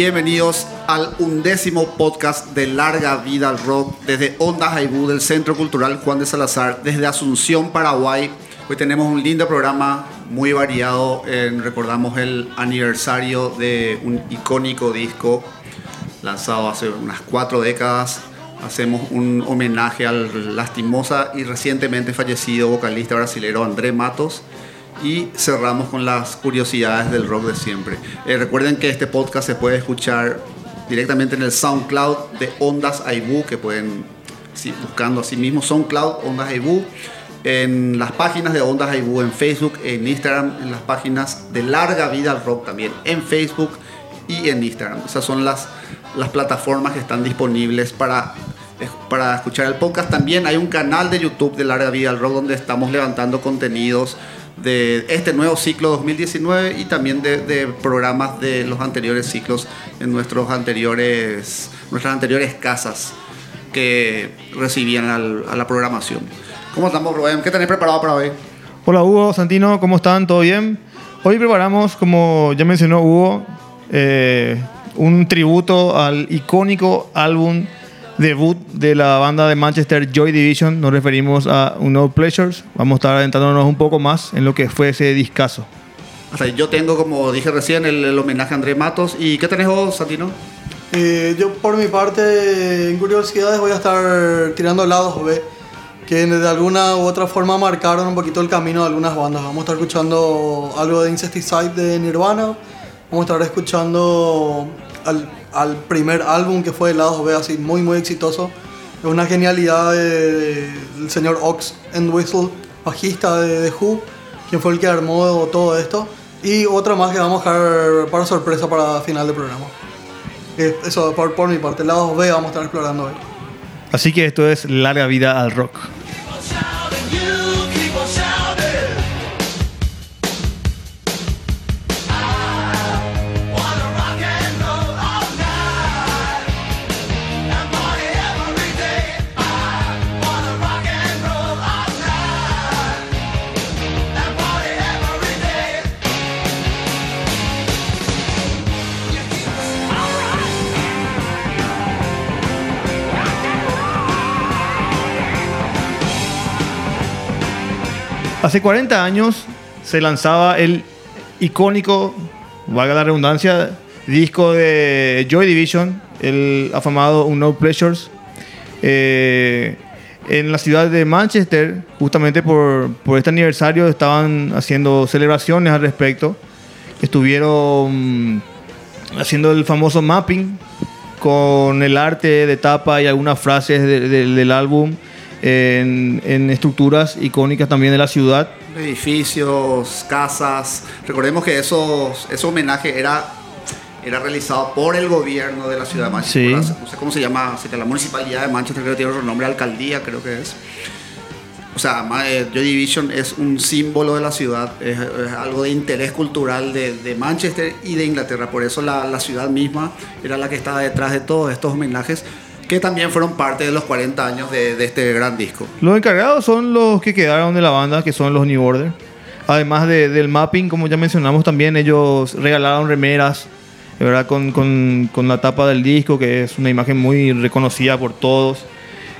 Bienvenidos al undécimo podcast de Larga Vida al Rock desde Onda Jaibú del Centro Cultural Juan de Salazar, desde Asunción, Paraguay. Hoy tenemos un lindo programa muy variado. Eh, recordamos el aniversario de un icónico disco lanzado hace unas cuatro décadas. Hacemos un homenaje al lastimosa y recientemente fallecido vocalista brasileño André Matos y cerramos con las curiosidades del rock de siempre. Eh, recuerden que este podcast se puede escuchar directamente en el SoundCloud de Ondas Aibú, que pueden, sí, buscando así mismo SoundCloud, Ondas Aibú, en las páginas de Ondas Aibú, en Facebook, en Instagram, en las páginas de Larga Vida al Rock también, en Facebook y en Instagram. Esas son las, las plataformas que están disponibles para para escuchar el podcast. También hay un canal de YouTube de Larga Vida al Rock donde estamos levantando contenidos de este nuevo ciclo 2019 y también de, programas de los anteriores ciclos en nuestros anteriores, nuestras anteriores casas que recibían a la programación. ¿Cómo estamos, Rubén? ¿Qué tenés preparado para hoy? Hola, Hugo, Santino, ¿cómo están? ¿Todo bien? Hoy preparamos, como ya mencionó Hugo, eh, un tributo al icónico álbum debut de la banda de Manchester Joy Division. Nos referimos a No Pleasures. Vamos a estar adentrándonos un poco más en lo que fue ese discazo. yo tengo, como dije recién, el, homenaje a André Matos. ¿Y qué tenés vos, Santino? Eh, yo, por mi parte, en curiosidades, voy a estar tirando lados B, que de alguna u otra forma marcaron un poquito el camino de algunas bandas. Vamos a estar escuchando algo de Incesticide de Nirvana. Vamos a estar escuchando al al primer álbum que fue Lados B, así muy muy exitoso. Es una genialidad del señor Ox and Whistle, bajista de The Who, quien fue el que armó todo esto. Y otra más que vamos a dejar para sorpresa para final del programa. Eso por, por mi parte, Lados B vamos a estar explorando hoy. Así que esto es larga vida al rock. Hace 40 años se lanzaba el icónico, valga la redundancia, disco de Joy Division, el afamado No Pleasures. Eh, en la ciudad de Manchester, justamente por, por, este aniversario, estaban haciendo celebraciones al respecto. Estuvieron haciendo el famoso mapping con el arte de tapa y algunas frases del álbum en, estructuras icónicas también de la ciudad. Edificios, casas. Recordemos que esos, ese homenaje era, era realizado por el gobierno de la ciudad de Manchester. No sé cómo se llama, la municipalidad de Manchester, creo que tiene otro nombre, alcaldía creo que es. O sea, eh, Joy Division es un símbolo de la ciudad, es, algo de interés cultural de, de, Manchester y de Inglaterra. Por eso la, la ciudad misma era la que estaba detrás de todos estos homenajes que también fueron parte de los 40 años de, este gran disco. Los encargados son los que quedaron de la banda, que son los New Order. Además del mapping, como ya mencionamos también, ellos regalaron remeras ¿verdad? Con, con, con, la tapa del disco, que es una imagen muy reconocida por todos.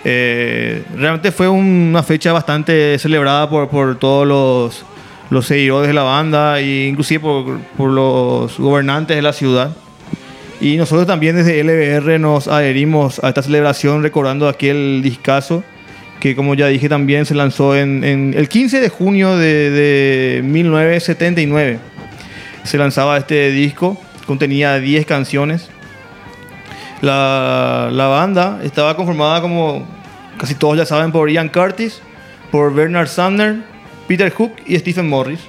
Eh, realmente fue una fecha bastante celebrada por, por todos los, los seguidores de la banda e inclusive por, por los gobernantes de la ciudad. Y nosotros también desde LBR nos adherimos a esta celebración recordando aquel discazo que como ya dije también se lanzó en, el 15 de junio de, 1979. Se lanzaba este disco, contenía 10 canciones. La, la, banda estaba conformada como casi todos ya saben por Ian Curtis, por Bernard Sumner, Peter Hook y Stephen Morris.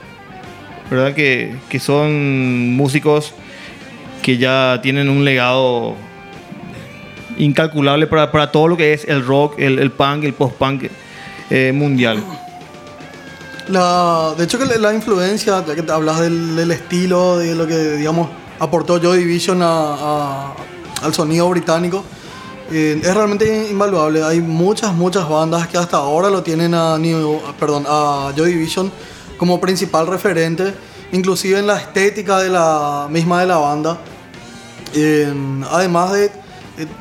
¿Verdad? Que, que son músicos que ya tienen un legado incalculable para, para todo lo que es el rock, el, el punk, el post-punk eh, mundial. De hecho, que la influencia, ya que te hablas del, del, estilo, de lo que, digamos, aportó Joy Division al sonido británico, eh, es realmente invaluable. Hay muchas, muchas bandas que hasta ahora lo tienen a, New, a Joy Division como principal referente inclusive en la estética de la misma de la banda. Además de,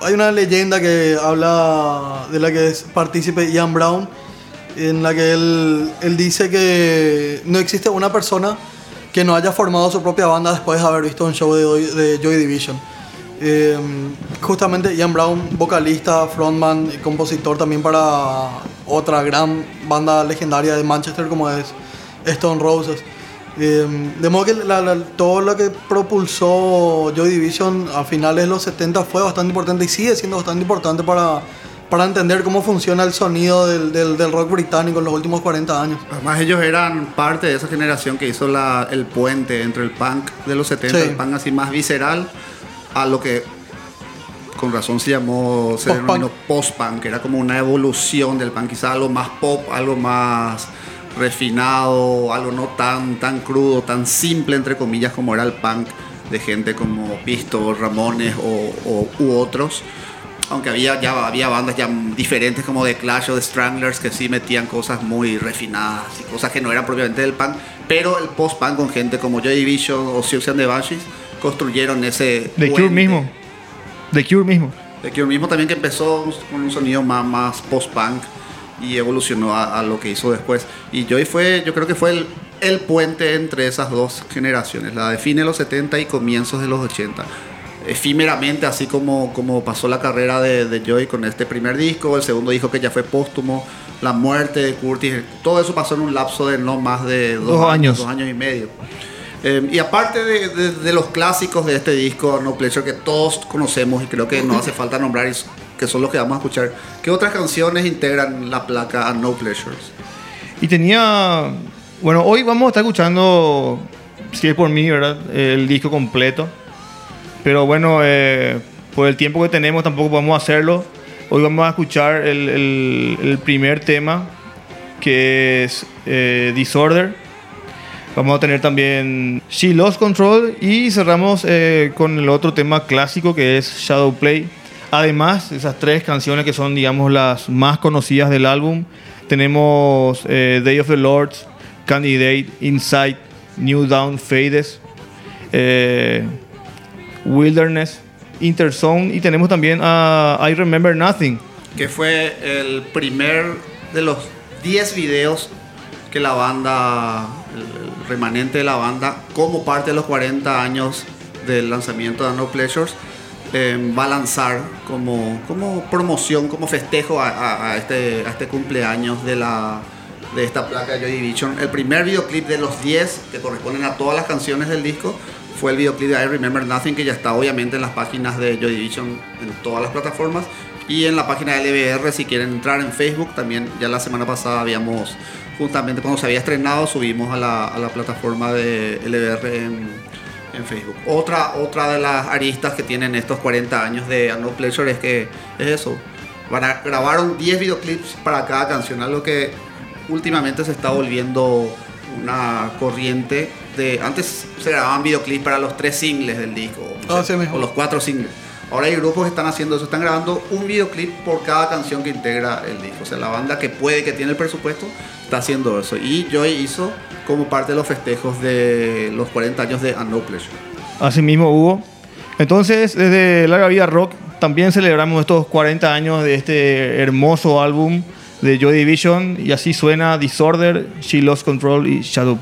hay una leyenda que habla de la que es partícipe Ian Brown, en la que él, él dice que no existe una persona que no haya formado su propia banda después de haber visto un show de, Joy- de Joy Division. Eh, justamente Ian Brown, vocalista, frontman y compositor también para otra gran banda legendaria de Manchester como es Stone Roses. Eh, de modo que la- la- todo lo que propulsó Joy Division a finales de los 70 fue bastante importante y sigue siendo bastante importante para, para entender cómo funciona el sonido del, del- del rock británico en los últimos 40 años. Además ellos eran parte de esa generación que hizo la- el puente entre el punk de los 70, Sí. el punk así más visceral, a lo que con razón se llamó, se Post-punk. denominó post-punk, que era como una evolución del punk, quizá algo más pop, algo más refinado, algo no tan, tan crudo, tan simple entre comillas como era el punk de gente como Pisto, Ramones o, o- u otros. Aunque había, ya había bandas ya diferentes como The Clash o The Stranglers que sí metían cosas muy refinadas y cosas que no eran propiamente del punk. Pero el post-punk con gente como Joy Division o and the Banshees construyeron ese... The Cure puente. mismo. The Cure mismo. The Cure mismo también que empezó con un sonido más, más post-punk y evolucionó a, a lo que hizo después. Y Joy fue, yo creo que fue el, el puente entre esas dos generaciones, la de fines de los 70 y comienzos de los 80. Efímeramente, así como, como pasó la carrera de, de Joy con este primer disco, el segundo disco que ya fue póstumo, la muerte de Curtis, todo eso pasó en un lapso de no más de dos, Dos años. dos años y medio. Eh, y aparte de, de- de los clásicos de este disco, No Pleasure, que todos conocemos y creo que no hace falta nombrar, y que son los que vamos a escuchar, ¿qué otras canciones integran la placa No Pleasures? Y tenía. Bueno, hoy vamos a estar escuchando, si es por mí, ¿verdad? El disco completo. Pero bueno, eh, por el tiempo que tenemos tampoco podemos hacerlo. Hoy vamos a escuchar el, el- el primer tema, que es eh, Disorder. Vamos a tener también She Lost Control y cerramos eh, con el otro tema clásico que es Shadow Play. Además, esas tres canciones que son, digamos, las más conocidas del álbum, tenemos eh, Day of the Lords, Candidate, Inside, New Down, Fades, eh, Wilderness, Interzone y tenemos también I Remember Nothing. Que fue el primer de los 10 videos que la banda, el remanente de la banda, como parte de los 40 años del lanzamiento de No Pleasures, eh, va a lanzar como, como promoción, como festejo a, a- a este, a este cumpleaños de, la, de esta placa de Joy Division. El primer videoclip de los 10 que corresponden a todas las canciones del disco fue el videoclip de I Remember Nothing, que ya está obviamente en las páginas de Joy Division en todas las plataformas. Y en la página de LBR, si quieren entrar en Facebook, también ya la semana pasada habíamos, justamente cuando se había estrenado, subimos a la, a la plataforma de LBR en, en Facebook. Otra, otra de las aristas que tienen estos 40 años de No Pleasure es que es eso. Van a- grabaron 10 videoclips para cada canción, algo que últimamente se está volviendo una corriente de... Antes se grababan videoclips para los tres singles del disco, o, Ah, sí o los cuatro singles. Ahora hay grupos que están haciendo eso, están grabando un videoclip por cada canción que integra el disco. O sea, la banda que puede, que tiene el presupuesto, está haciendo eso. Y Joy hizo como parte de los festejos de los 40 años de A No Pleasure. Así mismo hubo. Entonces, desde Larga Vida Rock también celebramos estos 40 años de este hermoso álbum de Joy Division y así suena Disorder, She Lost Control y Shadow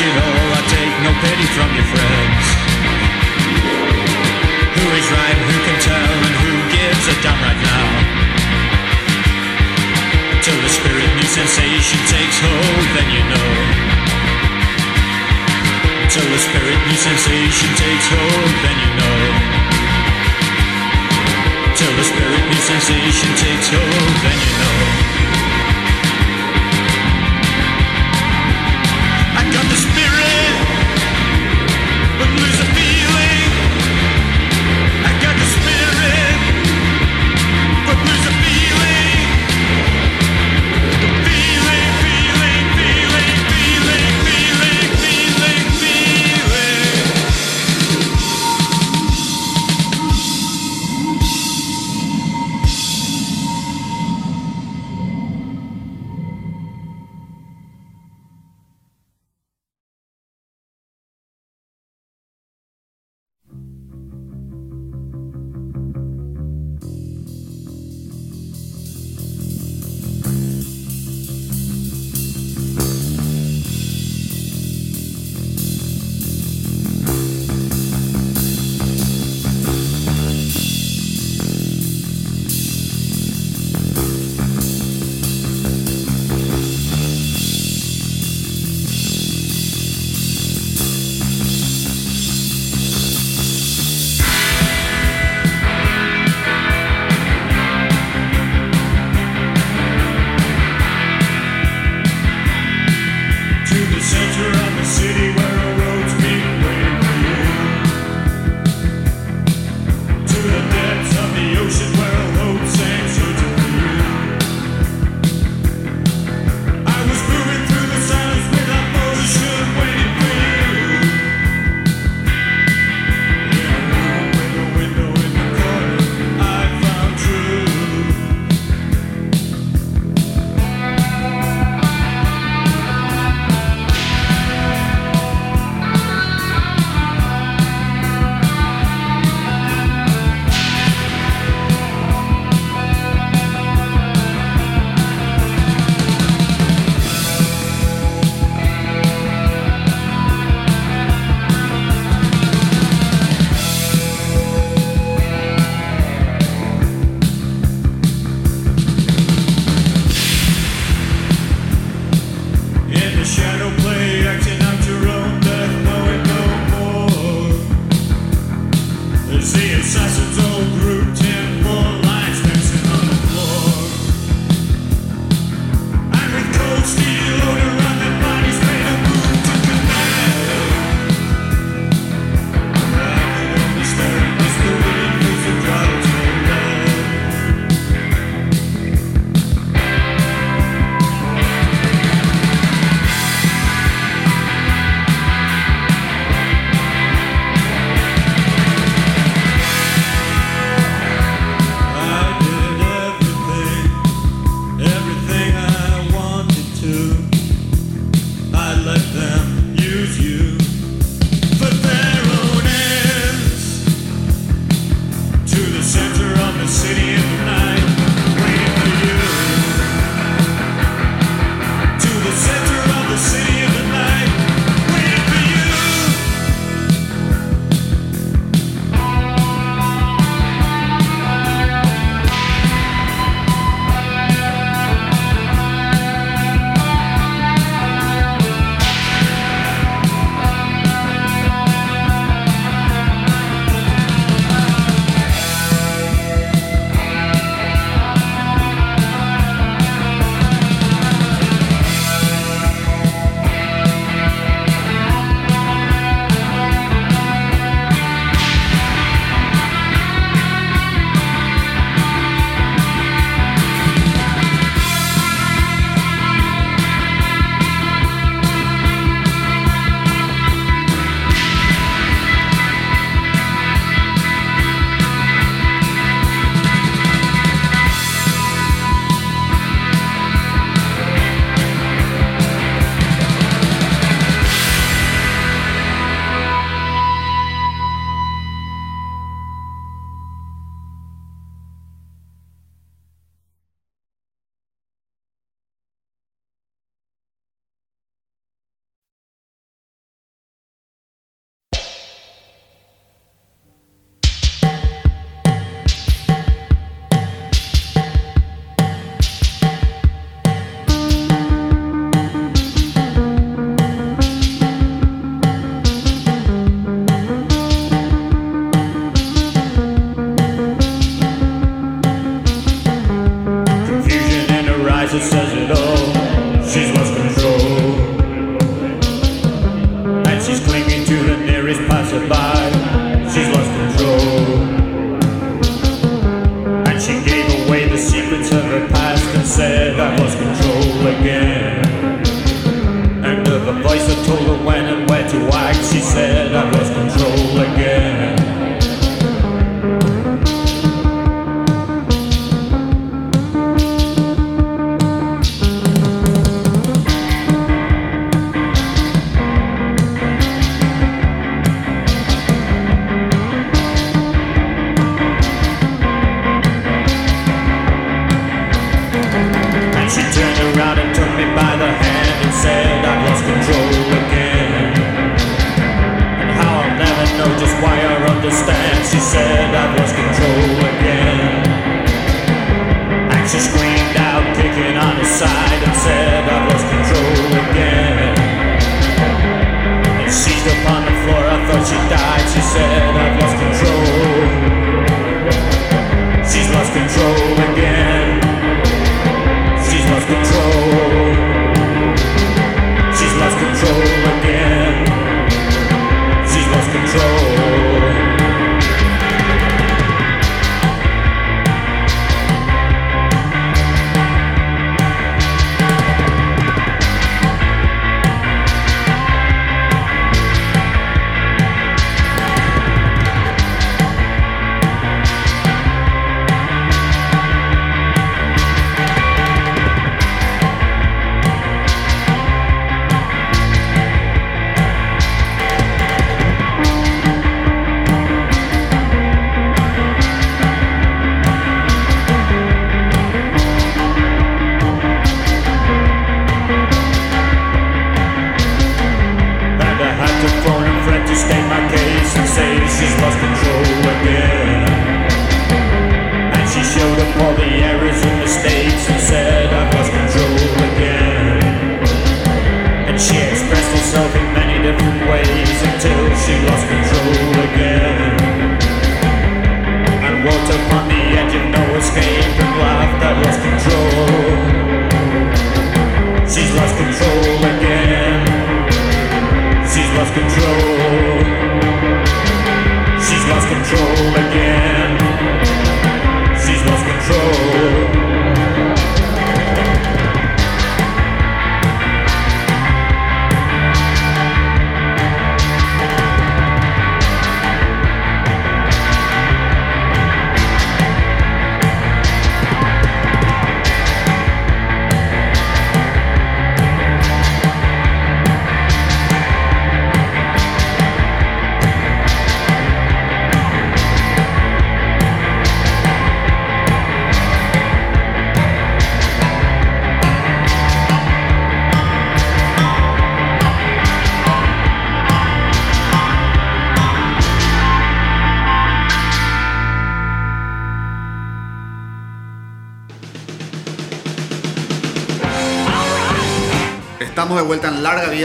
you, all, I take no pity from your friends. Who is right, who can tell, and who gives a damn right now? Till the spirit new sensation takes hold, then you know. Till the spirit new sensation takes hold, then you know. Till the spirit new sensation takes hold, then you know.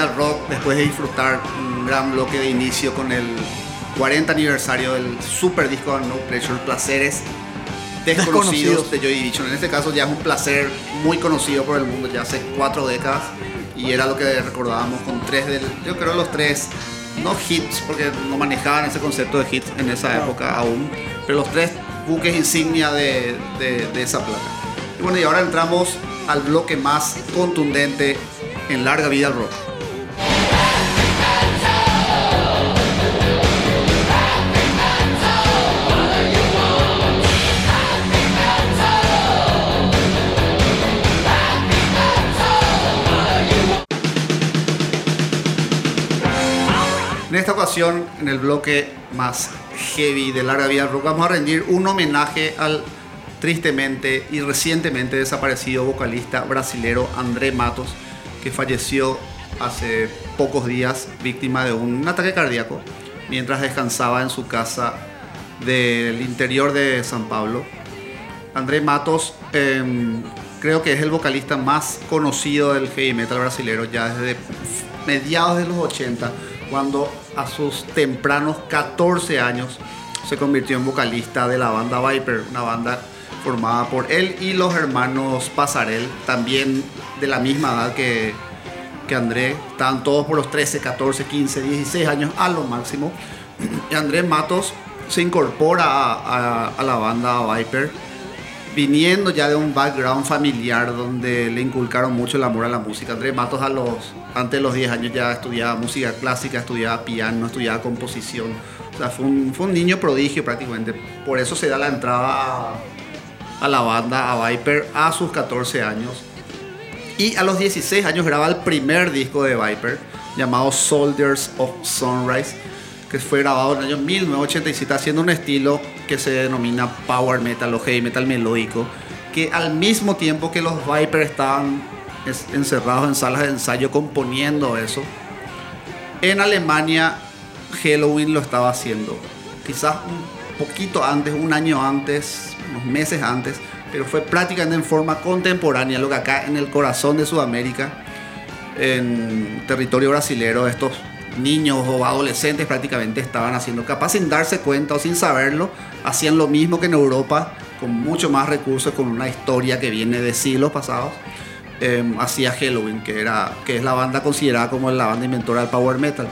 Al Rock después de disfrutar un gran bloque de inicio con el 40 aniversario del super disco No Pleasure, Placeres Desconocidos Desconocidos. de Joy Division. En este caso ya es un placer muy conocido por el mundo ya hace cuatro décadas y era lo que recordábamos con tres del, yo creo los tres, no hits porque no manejaban ese concepto de hits en esa época aún, pero los tres buques insignia de, de- de esa placa. Y bueno, y ahora entramos al bloque más contundente en larga vida al rock. En el bloque más heavy de larga vida rock, vamos a rendir un homenaje al tristemente y recientemente desaparecido vocalista brasilero André Matos, que falleció hace pocos días víctima de un ataque cardíaco mientras descansaba en su casa del interior de San Pablo. André Matos em, creo que es el vocalista más conocido del heavy metal brasilero ya desde mediados de los 80, cuando a sus tempranos 14 años se convirtió en vocalista de la banda Viper, una banda formada por él y los hermanos Pasarel, también de la misma edad que, que André, estaban todos por los 13, 14, 15, 16 años a lo máximo. Y Andrés Matos se incorpora a, a- a la banda Viper, viniendo ya de un background familiar donde le inculcaron mucho el amor a la música. Andrés Matos a los, antes de los 10 años ya estudiaba música clásica, estudiaba piano, estudiaba composición. O sea, fue un, niño prodigio prácticamente. Por eso se da la entrada a, la banda, a Viper, a sus 14 años. Y a los 16 años graba el primer disco de Viper, llamado Soldiers of Sunrise, que fue grabado en el año 1987, haciendo un estilo que se denomina Power Metal o Heavy Metal melódico, que al mismo tiempo que los Viper estaban es- encerrados en salas de ensayo componiendo eso, en Alemania Halloween lo estaba haciendo. Quizás un poquito antes, un año antes, unos meses antes, pero fue prácticamente en forma contemporánea, lo que acá en el corazón de Sudamérica, en territorio brasilero, estos niños o adolescentes prácticamente estaban haciendo, capaz sin darse cuenta o sin saberlo, hacían lo mismo que en Europa, con mucho más recursos, con una historia que viene de siglos pasados eh, hacía Halloween, que, era, que es la banda considerada como la banda inventora del power metal.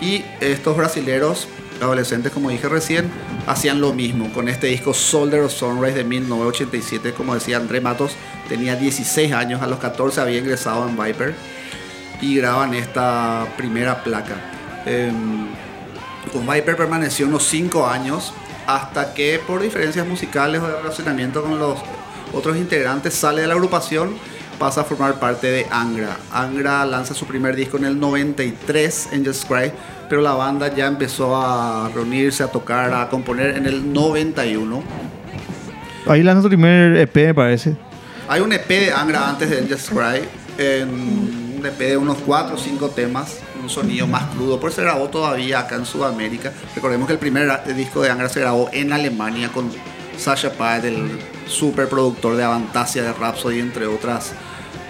Y estos brasileros, adolescentes como dije recién, hacían lo mismo con este disco Soldier of Sunrise de 1987. Como decía André Matos, tenía 16 años, a los 14 había ingresado en Viper y graban esta primera placa. Eh, con Viper permaneció unos 5 años hasta que por diferencias musicales o de relacionamiento con los otros integrantes sale de la agrupación, pasa a formar parte de Angra. Angra lanza su primer disco en el 93, Angels Cry, pero la banda ya empezó a reunirse, a tocar, a componer en el 91. Ahí lanza su primer EP, me parece. Hay un EP de Angra antes de Angels Cry, en un EP de unos 4 o 5 temas, un sonido más crudo, por se grabó todavía acá en Sudamérica. Recordemos que el primer disco de Angra se grabó en Alemania con Sasha Paet, el super productor de Avantasia, de Rhapsody, entre otras.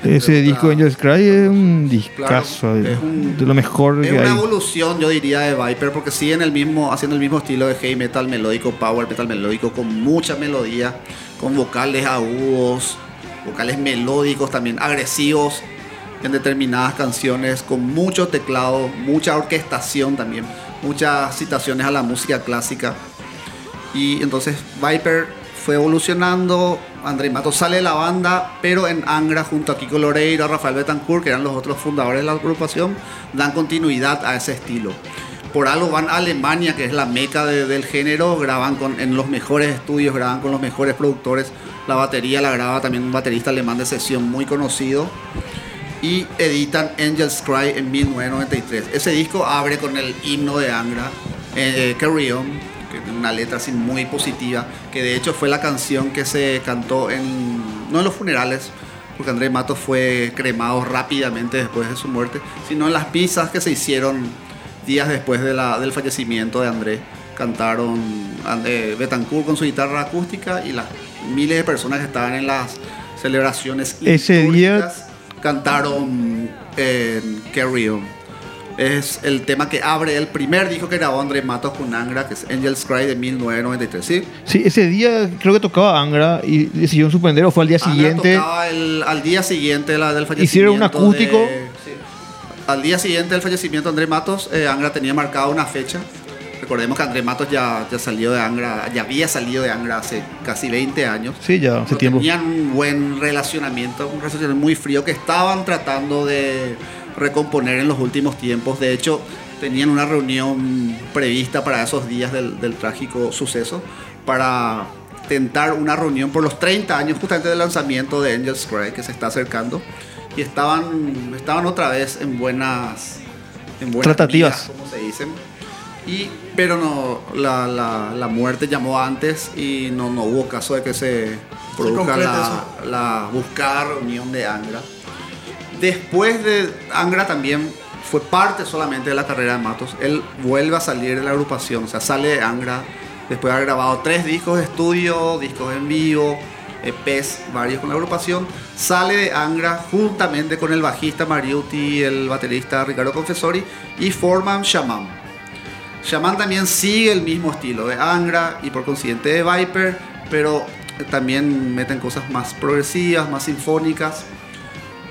Ese disco de Angels Cry es un discazo. Claro, de- es un- de lo mejor Es que una hay. evolución, yo diría, de Viper, porque siguen el mismo, haciendo el mismo estilo de heavy metal melódico, power metal melódico, con mucha melodía, con vocales agudos, vocales melódicos también, agresivos en determinadas canciones, con mucho teclado, mucha orquestación también, muchas citaciones a la música clásica. Y entonces Viper fue evolucionando, André Mato sale de la banda, pero en Angra junto a Kiko Loreiro, Rafael Betancourt, que eran los otros fundadores de la agrupación, dan continuidad a ese estilo. Por algo van a Alemania, que es la meca de- del género, graban con, en los mejores estudios, graban con los mejores productores. La batería la graba también un baterista alemán de sesión muy conocido. Y editan Angels Cry en 1993. Ese disco abre con el himno de Angra, eh, Carry On, una letra así muy positiva, que de hecho fue la canción que se cantó en, no en los funerales, porque Andrés Matos fue cremado rápidamente después de su muerte, sino en las pizzas que se hicieron días después de la- del fallecimiento de Andrés. Cantaron eh, Betancourt con su guitarra acústica y las miles de personas que estaban en las celebraciones Ese día- cantaron en Carry On. Es el tema que abre el primer disco que grabó André Matos con Angra, que es Angel's Cry de 1993. ¿sí? Sí, ese día creo que tocaba Angra y decidieron suspender o fue al día Angra siguiente. tocaba el- al día siguiente la- del fallecimiento. Hicieron un acústico. de- sí. Al día siguiente del fallecimiento de André Matos, eh, Angra tenía marcada una fecha. Recordemos que André Matos ya, ya salió de Angra, ya había salido de Angra hace casi 20 años. Sí, ya hace tiempo. Tenían un buen relacionamiento, un relacionamiento muy frío que estaban tratando de recomponer en los últimos tiempos. De hecho, tenían una reunión prevista para esos días del, del trágico suceso para tentar una reunión por los 30 años justamente del lanzamiento de Angel's Cry que se está acercando y estaban estaban otra vez en buenas en buenas Tratativas. como se dicen y pero no la, la- la muerte llamó antes y no, no hubo caso de que se produzca la, la buscada reunión de Angra después de Angra también fue parte solamente de la carrera de Matos. Él vuelve a salir de la agrupación o sea sale de Angra después de haber grabado tres discos de estudio discos en vivo EPs varios con la agrupación sale de Angra juntamente con el bajista Mariuti el baterista Ricardo Confessori y forman Shaman. Shaman también sigue el mismo estilo de Angra y por consiguiente de Viper, pero también meten cosas más progresivas, más sinfónicas,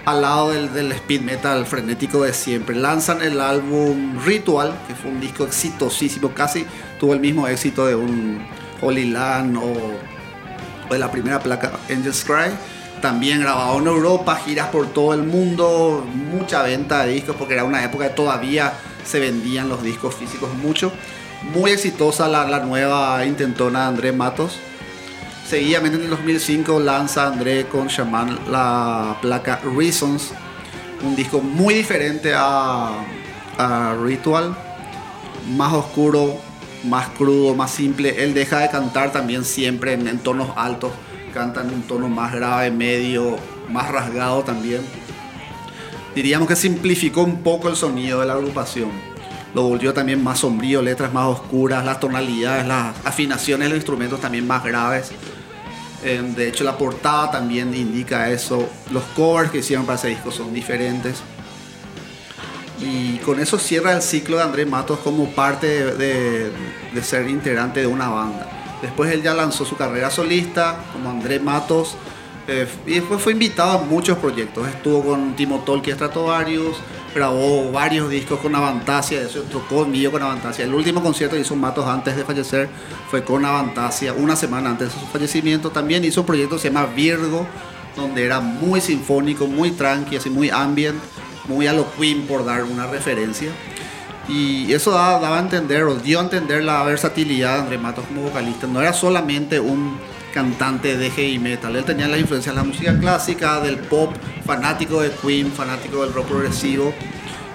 al lado del, del speed metal frenético de siempre. Lanzan el álbum Ritual, que fue un disco exitosísimo, casi tuvo el mismo éxito de un Holy Land o, de la primera placa Angel's Cry. También grabado en Europa, giras por todo el mundo, mucha venta de discos, porque era una época que todavía se vendían los discos físicos mucho. Muy exitosa la, la nueva intentona de André Matos. Seguidamente en el 2005 lanza André con Shaman la placa Reasons, un disco muy diferente a, Ritual, más oscuro, más crudo, más simple. Él deja de cantar también siempre en, en tonos altos, canta en un tono más grave, medio, más rasgado también. Diríamos que simplificó un poco el sonido de la agrupación. Lo volvió también más sombrío, letras más oscuras, las tonalidades, las afinaciones de los instrumentos también más graves. Eh, De hecho, la portada también indica eso. Los covers que hicieron para ese disco son diferentes. Y con eso cierra el ciclo de Andrés Matos como parte de ser integrante de una banda. Después él ya lanzó su carrera solista como Andrés Matos. eh, y después fue invitado a muchos proyectos. Estuvo con Timo Tolki Stratovarius, grabó varios discos con Avantasia, hecho tocó en vivo con Avantasia. El último concierto que hizo Matos antes de fallecer fue con Avantasia, una semana antes de su fallecimiento. También hizo un proyecto que se llama Virgo, donde era muy sinfónico, muy tranqui, así muy ambient, muy a lo Queen por dar una referencia. Y eso daba, daba a entender, o dio a entender la versatilidad de André Matos como vocalista. No era solamente un cantante de heavy metal, él tenía la influencia de la música clásica, del pop, fanático de Queen, fanático del rock progresivo.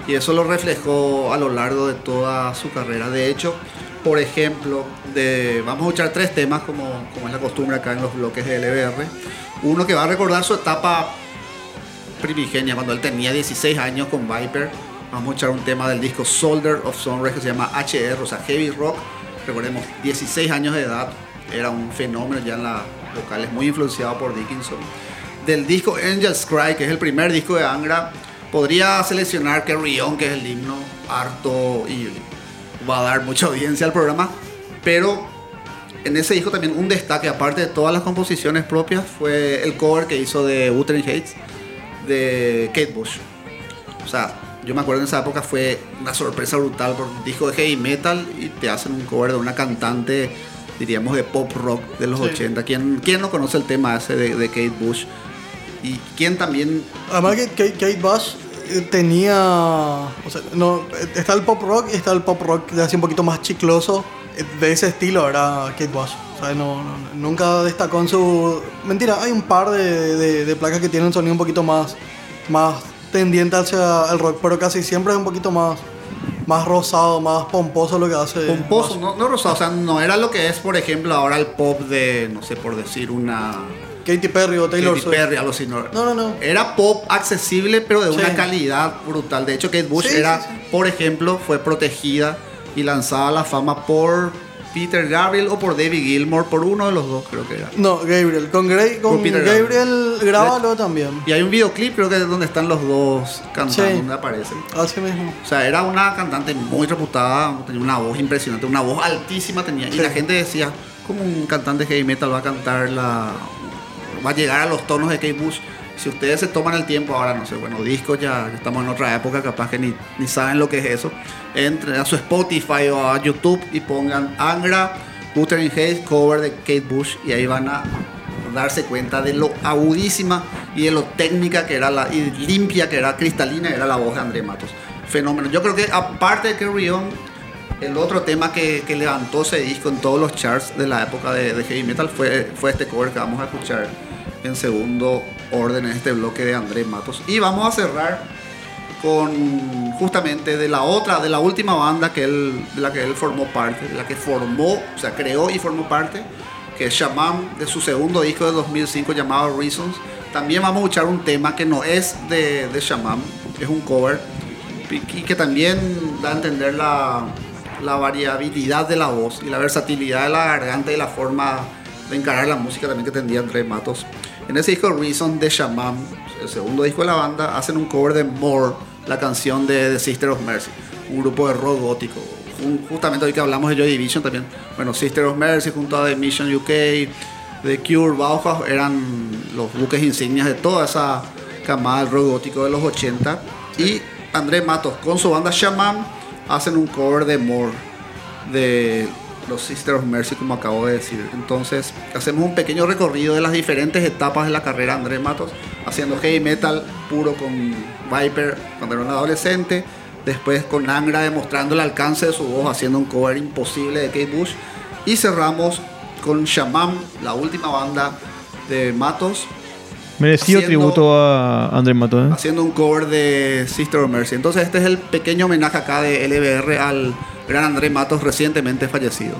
Y eso lo reflejó a lo largo de toda su carrera. De hecho, por ejemplo, de, vamos a escuchar tres temas como, como es la costumbre acá en los bloques de LBR. Uno que va a recordar su etapa primigenia, cuando él tenía 16 años con Viper. Vamos a escuchar un tema del disco Soldier of Sunrise que se llama HR, o sea, Heavy Rock. Recordemos, 16 años de edad, era un fenómeno ya en las vocales, muy influenciado por Dickinson. Del disco Angel's Cry, que es el primer disco de Angra, podría seleccionar Carry On, que es el himno harto y va a dar mucha audiencia al programa, pero en ese disco también un destaque, aparte de todas las composiciones propias, fue el cover que hizo de Wuthering Heights de Kate Bush. O sea, yo me acuerdo en esa época fue una sorpresa brutal por un disco de heavy metal y te hacen un cover de una cantante, diríamos, de pop rock de los Sí. 80. ¿Quién, quién no conoce el tema ese de, de Kate Bush? Y quién también Además que Kate, Kate Bush eh, tenía... O sea, no, eh, está el pop rock y está el pop rock de así un poquito más chicloso. eh, De ese estilo era Kate Bush. O sea, no, no- nunca destacó en su... Mentira, hay un par de, de- de placas que tienen un sonido un poquito más, más tendiente hacia el rock, pero casi siempre es un poquito más, más rosado, más pomposo lo que hace. pomposo, no, no rosado, o sea, no era lo que es, por ejemplo, ahora el pop de, no sé, por decir una Katy Perry o Taylor Katy. Perry, algo así. No, No, no, no. Era pop accesible, pero de Sí. una calidad brutal. De hecho, Kate Bush Sí, era, sí. por ejemplo, fue protegida y lanzada a la fama por Peter Gabriel o por David Gilmour, por uno de los dos creo que era. No, Gabriel. Con, con Peter Gabriel, grábalo también. Y hay un videoclip creo que es donde están los dos cantando, Sí. donde aparecen. Así mismo. O sea, era una cantante muy reputada, tenía una voz impresionante, una voz altísima tenía. Y la gente decía, ¿cómo un cantante heavy metal va a cantar la... va a llegar a los tonos de Kate Bush? Si ustedes se toman el tiempo, ahora no sé, bueno, discos ya estamos en otra época, capaz que ni, ni saben lo que es eso. Entren a su Spotify o a YouTube y pongan Angra, Wuthering Heights, cover de Kate Bush y ahí van a darse cuenta de lo agudísima y de lo técnica que era la y limpia que era cristalina era la voz de André Matos fenómeno yo creo que aparte de Carry On el otro tema que, que levantó ese disco en todos los charts de la época de, de heavy metal fue, fue este cover que vamos a escuchar en segundo orden en este bloque de André Matos y vamos a cerrar con justamente de la otra, de la última banda que él, de la que él formó parte, de la que formó, o sea, creó y formó parte, que es Shaman, de su segundo disco de 2005 llamado Reasons. También vamos a escuchar un tema que no es de, Shaman, es un cover, y que también da a entender la, la variabilidad de la voz y la versatilidad de la garganta y la forma de encarar la música también que tendría Andrés Matos. En ese disco Reason de Shaman, el segundo disco de la banda, hacen un cover de More, la canción de The Sister of Mercy, un grupo de rock gótico. Justamente hoy que hablamos de Joy Division también, bueno, Sister of Mercy junto a The Mission UK, The Cure, Bauhaus eran los buques insignias de toda esa camada del rock gótico de los 80. Y Andrés Matos con su banda Shaman hacen un cover de More de los Sisters of Mercy, como acabo de decir. Entonces, hacemos un pequeño recorrido de las diferentes etapas de la carrera de Andrés Matos, haciendo heavy metal puro con Viper cuando era un adolescente, después con Angra demostrando el alcance de su voz, haciendo un cover imposible de Kate Bush, y cerramos con Shaman, la última banda de Matos, Merecido Haciendo- tributo a André Mato. ¿eh? haciendo un cover de Sister of Mercy. Entonces este es el pequeño homenaje acá de LBR al gran Andrés Matos recientemente fallecido.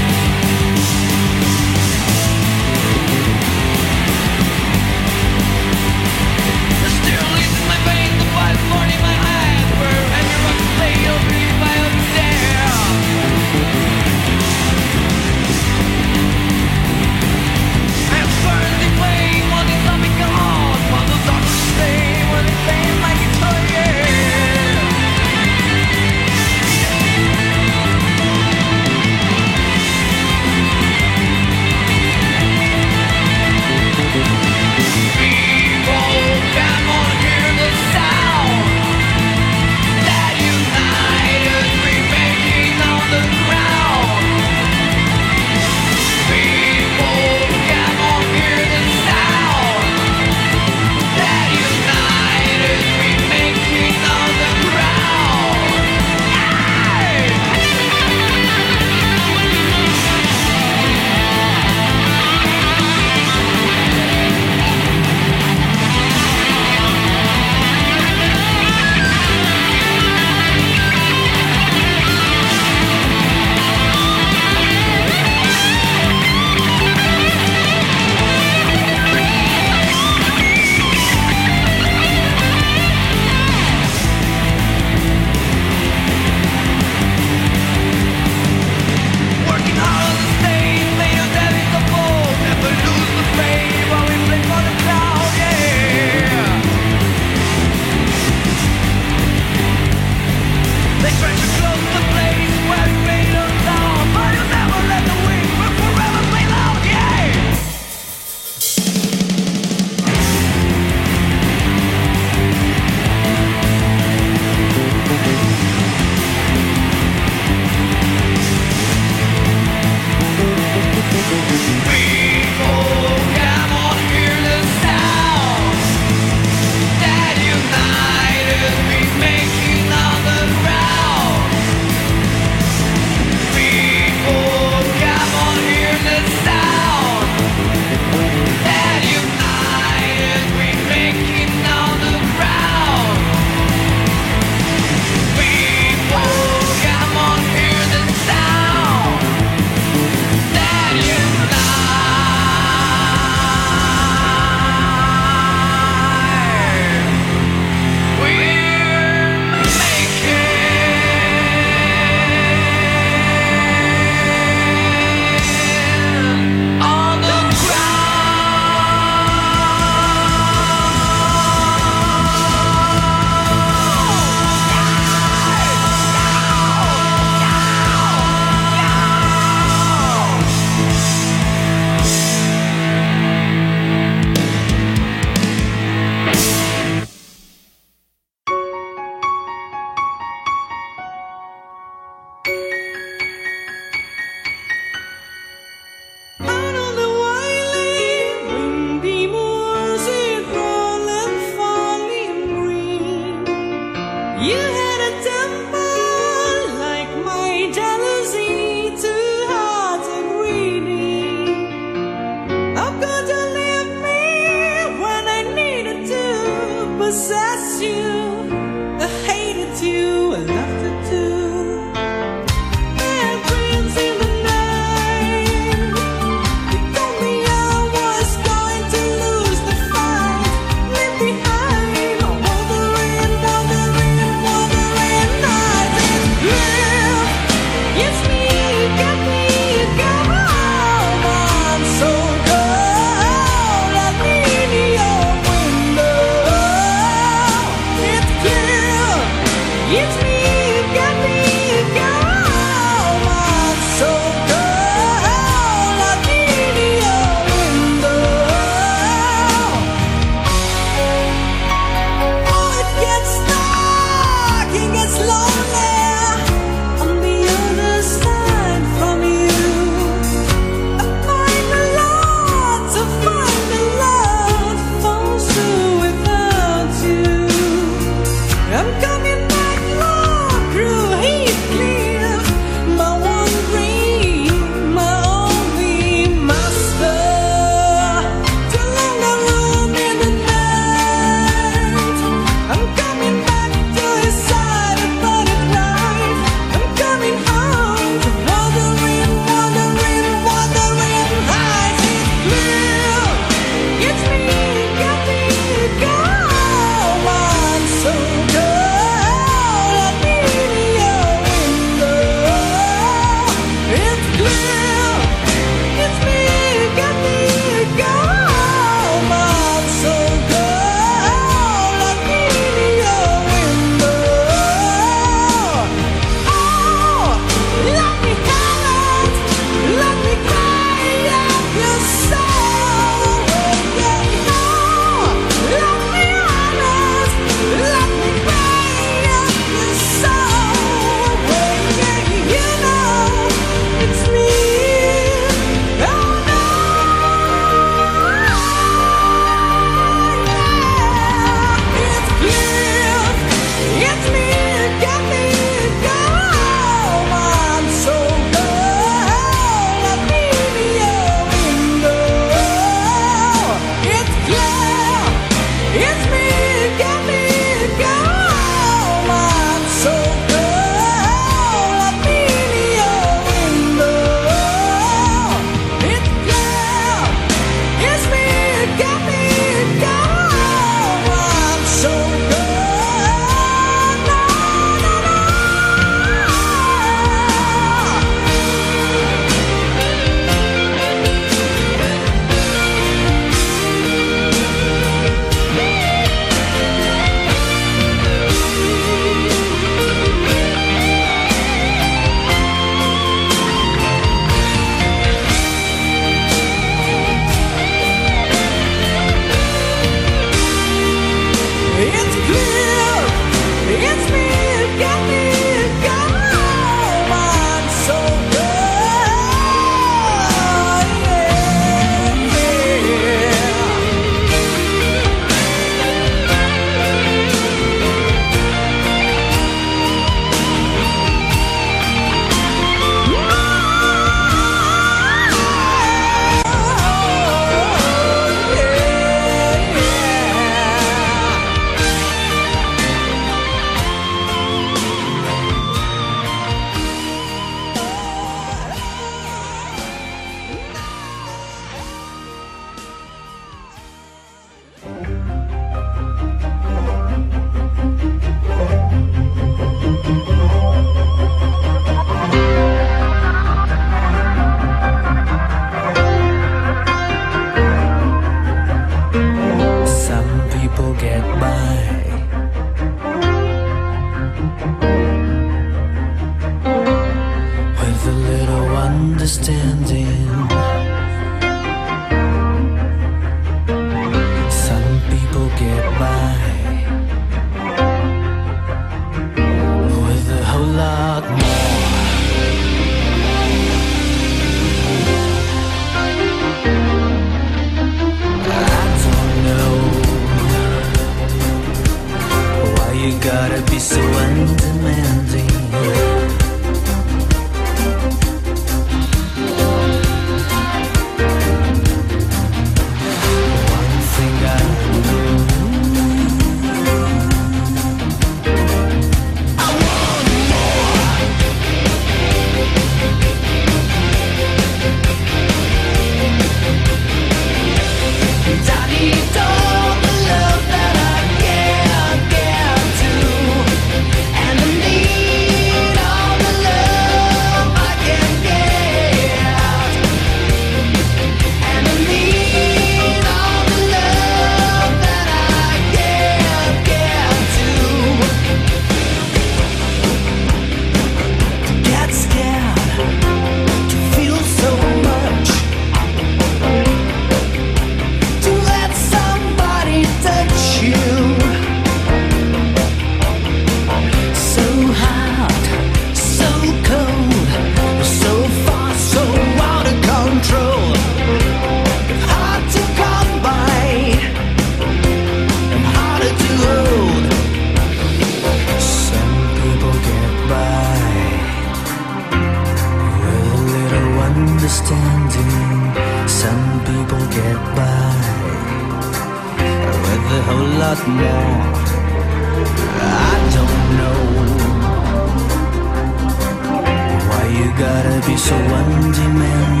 so one demand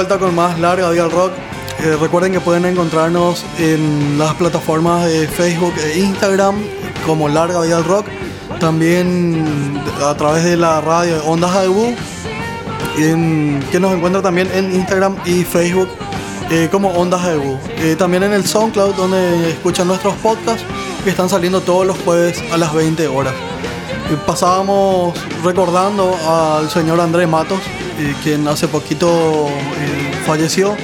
vuelta con más Larga Vida al Rock. Eh, recuerden que pueden encontrarnos en las plataformas de Facebook e Instagram como Larga Vida al Rock. También a través de la radio Ondas en- que nos encuentra también en Instagram y Facebook eh, como Ondas AEBU. Eh, también en el SoundCloud donde escuchan nuestros podcasts que están saliendo todos los jueves a las 20 horas. Eh, Pasábamos recordando al señor Andrés Matos, quien hace poquito eh, falleció.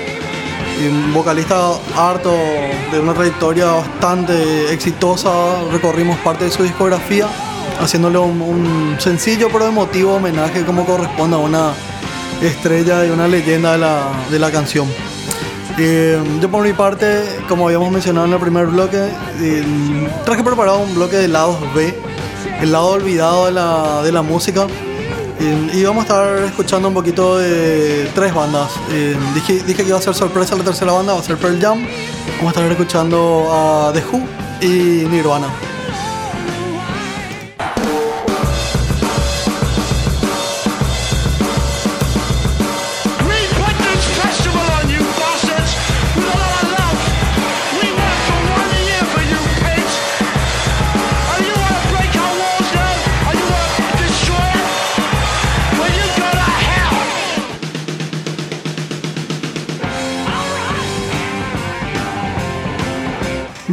Un vocalista harto de una trayectoria bastante exitosa. Recorrimos parte de su discografía, haciéndole un, un sencillo pero emotivo homenaje como corresponde a una estrella y una leyenda de la, de la canción. Eh, yo por mi parte, como habíamos mencionado en el primer bloque, eh, traje preparado un bloque de lados B, el lado olvidado de la, de la música. Eh, y vamos a estar escuchando un poquito de tres bandas. Eh, dije, dije que iba a ser sorpresa la tercera banda, va a ser Pearl Jam. Vamos a estar escuchando a The Who y Nirvana.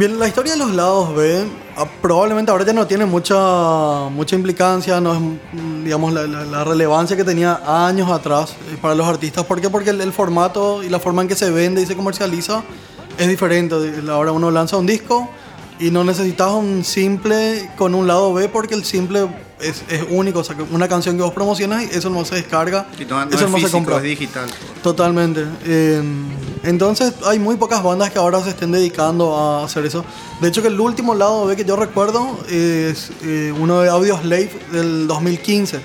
La historia de los lados B ah, probablemente ahora ya no tiene mucha, mucha implicancia, no es mm, digamos la relevancia que tenía años atrás eh, para los artistas. ¿Por qué? Porque el, el formato y la forma en que se vende y se comercializa es diferente. Ahora uno lanza un disco y no necesitas un simple con un lado B porque el simple es, es único. O sea, una canción que vos promocionas y eso no se descarga, Y no, no eso es no se físico, compra. es digital. Totalmente. Eh, entonces hay muy pocas bandas que ahora se estén dedicando a hacer eso. De hecho que el último lado B que yo recuerdo es eh, uno de Audioslave del 2015.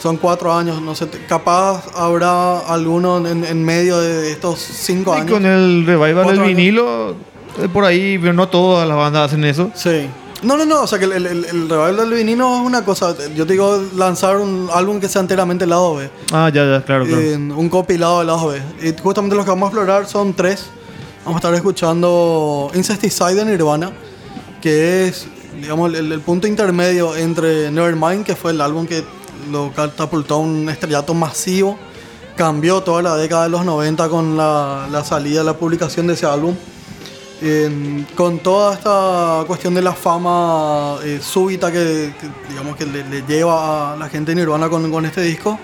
Son cuatro años, no sé, capaz habrá alguno en, en medio de estos cinco Y años. con el revival del vinilo, por ahí, pero no todas las bandas hacen eso. Sí. No, no, no, o sea que el, el, el, revival del vinilo es una cosa. Yo te digo lanzar un álbum que sea enteramente lado B. Ah, ya, ya, claro, claro. en un compilado de lados B. Y justamente los que vamos a explorar son tres. Vamos a estar escuchando Incesticide de Nirvana, que es, digamos, el, el punto intermedio entre Nevermind, que fue el álbum que lo catapultó a un estrellato masivo. Cambió toda la década de los 90 con la, la salida, la publicación de ese álbum. Con toda esta cuestión de la fama eh, súbita que, digamos que le, le lleva a la gente de Nirvana con, este disco,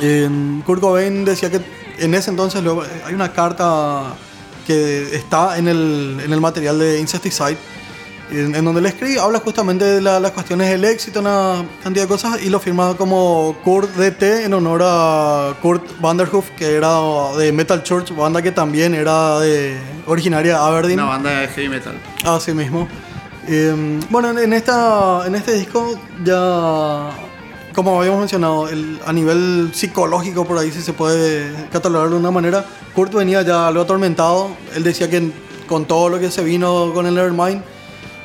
en Kurt Cobain decía que en ese entonces eh, hay una carta que está en el, en el material de Incesticide en, en donde él escribe, habla justamente de la- las cuestiones del éxito, una cantidad de cosas, y lo firma como Kurt DT en honor a Kurt Vanderhoof, que era de Metal Church, banda que también era de originaria de Aberdeen. Una banda de heavy metal. Así mismo. Eh, bueno, en, en esta, en este disco ya, como habíamos mencionado, el- a nivel psicológico por ahí si se puede catalogar de una manera, Kurt venía ya algo atormentado. Él decía que con todo lo que se vino con el Nevermind,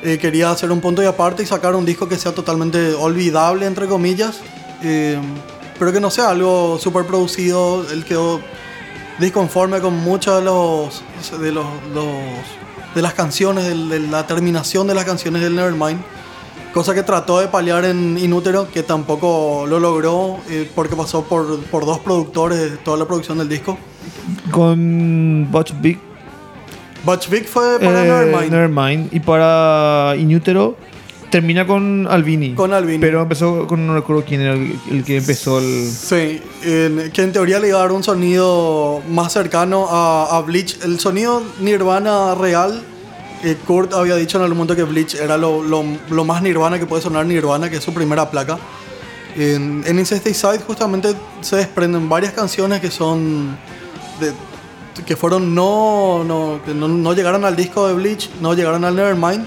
eh, quería hacer un punto y aparte y sacar un disco que sea totalmente olvidable, entre comillas, eh, pero que no sea algo súper producido. Él quedó disconforme con muchos de los de los, los- de las canciones del- de, la terminación de las canciones del Nevermind cosa que trató de paliar en Inútero que tampoco lo logró eh, porque pasó por, por dos productores de toda la producción del disco Con Butch Big. Butch Vig fue para eh, Nevermind Nevermind. Y para Inútero termina con Albini. Con Albini. Pero empezó con, no recuerdo quién era el, el que empezó el. Sí, que en teoría le iba a dar un sonido más cercano a, a Bleach. El sonido Nirvana real, eh, Kurt había dicho en algún momento que Bleach era lo, lo- lo más Nirvana que puede sonar Nirvana, que es su primera placa. En, en Incesticide justamente se desprenden varias canciones que son de- que fueron no no, que no no llegaron al disco de Bleach, no llegaron al Nevermind